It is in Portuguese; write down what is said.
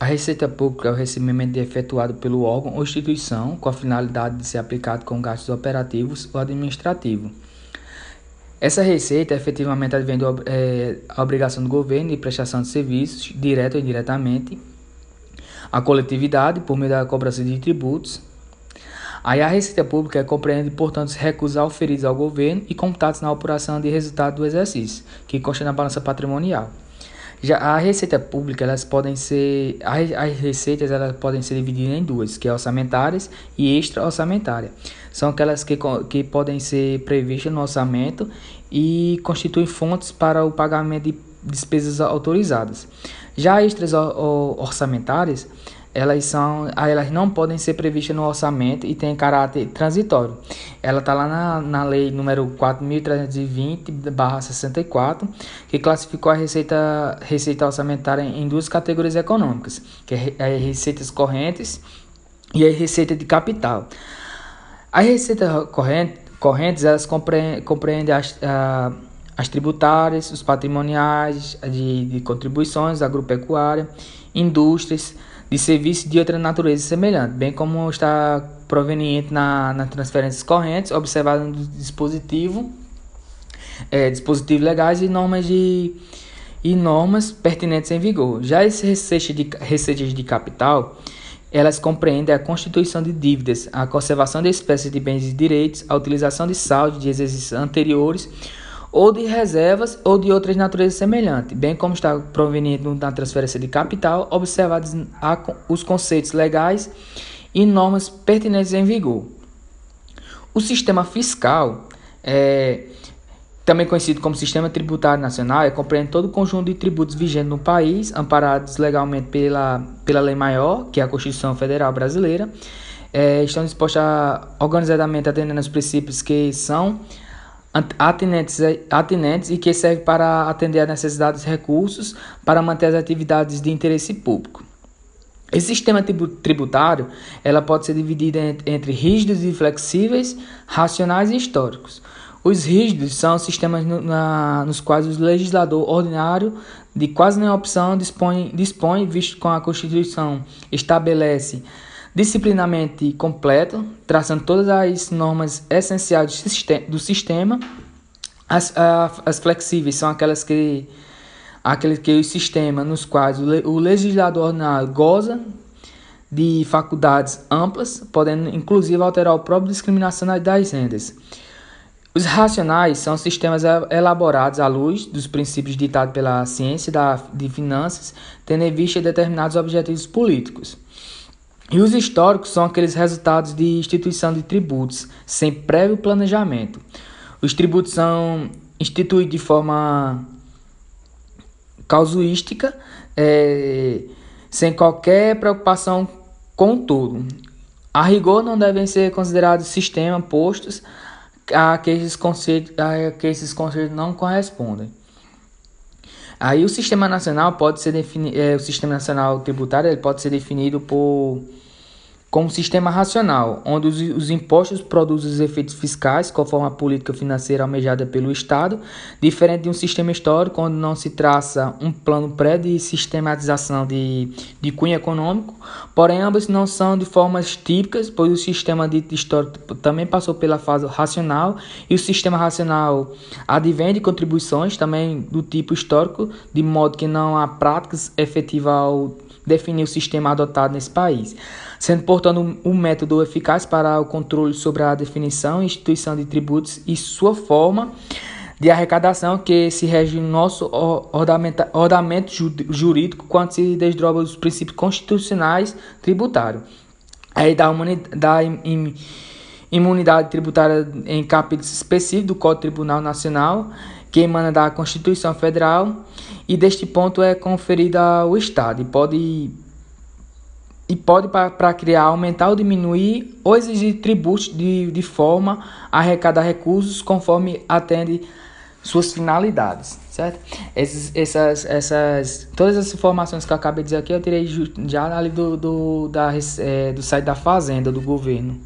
A receita pública é o recebimento efetuado pelo órgão ou instituição com a finalidade de ser aplicado com gastos operativos ou administrativos. Essa receita efetivamente advém da é, obrigação do governo de prestação de serviços, direto ou indiretamente, à coletividade por meio da cobrança de tributos. Aí a receita pública compreende, portanto, os recursos oferidos ao governo e computados na apuração de resultado do exercício, que consta na balança patrimonial. Já a receita pública, elas podem ser as receitas elas podem ser divididas em duas, que é orçamentárias e extra-orçamentária. São aquelas que, que podem ser previstas no orçamento e constituem fontes para o pagamento de despesas autorizadas. Já extras orçamentárias, elas são elas não podem ser previstas no orçamento e têm caráter transitório. Ela está lá na, na lei número 4.320/64, que classificou a receita, receita orçamentária em duas categorias econômicas, que é, é receitas correntes e a receita de capital. As receitas corrente, correntes elas compreendem, compreendem as, a, as tributárias, os patrimoniais, de, de contribuições agropecuária, indústrias, de serviços de outra natureza semelhante, bem como está proveniente na, nas transferências correntes, observado no dispositivo, é, dispositivos legais e normas de e normas pertinentes em vigor. Já as receitas de, receitas de capital, elas compreendem a constituição de dívidas, a conservação de espécies de bens e direitos, a utilização de saldo de exercícios anteriores, ou de reservas ou de outras naturezas semelhantes, bem como está proveniente da transferência de capital, observados os conceitos legais e normas pertinentes em vigor. O sistema fiscal, é, também conhecido como Sistema Tributário Nacional, é, compreende todo o conjunto de tributos vigentes no país, amparados legalmente pela, pela Lei Maior, que é a Constituição Federal Brasileira, é, estão dispostos a, organizadamente atendendo aos princípios que são atinentes, atinentes e que serve para atender às necessidades de recursos para manter as atividades de interesse público. Esse sistema tributário ela pode ser dividido entre rígidos e flexíveis, racionais e históricos. Os rígidos são sistemas no, na, nos quais o legislador ordinário, de quase nenhuma opção, dispõe, dispõe visto com a Constituição estabelece disciplinamente completo, traçando todas as normas essenciais do sistema. As, as flexíveis são aquelas que aqueles que o sistema nos quais o, legislador goza de faculdades amplas, podendo inclusive alterar o próprio discriminação das rendas. Os racionais são sistemas elaborados à luz dos princípios ditados pela ciência da, de finanças, tendo em vista determinados objetivos políticos. E os históricos são aqueles resultados de instituição de tributos, sem prévio planejamento. Os tributos são instituídos de forma casuística, é, sem qualquer preocupação com tudo. A rigor não devem ser considerados sistemas postos a que esses conceitos, a que esses conceitos não correspondem. Aí o sistema nacional pode ser definido, é, o sistema nacional tributário ele pode ser definido por como sistema racional, onde os, os, impostos produzem os efeitos fiscais conforme a política financeira almejada pelo Estado, diferente de um sistema histórico onde não se traça um plano pré de sistematização de, de cunho econômico, porém ambas não são de formas típicas, pois o sistema dito histórico também passou pela fase racional e o sistema racional advém de contribuições também do tipo histórico, de modo que não há práticas efetivas ao definir o sistema adotado nesse país sendo, portanto, um método eficaz para o controle sobre a definição e instituição de tributos e sua forma de arrecadação que se rege no nosso ordenamento jurídico quando se desdobra os princípios constitucionais tributários. Aí da, da imunidade tributária em capítulos específicos do Código Tribunal Nacional, que emana da Constituição Federal, e deste ponto é conferida ao Estado e pode e pode para criar, aumentar ou diminuir ou exigir tributos de, de forma a arrecadar recursos conforme atende suas finalidades, certo? Essas, essas, essas, todas as informações que eu acabei de dizer aqui eu tirei já ali do, do, da, é, do site da Fazenda, do governo.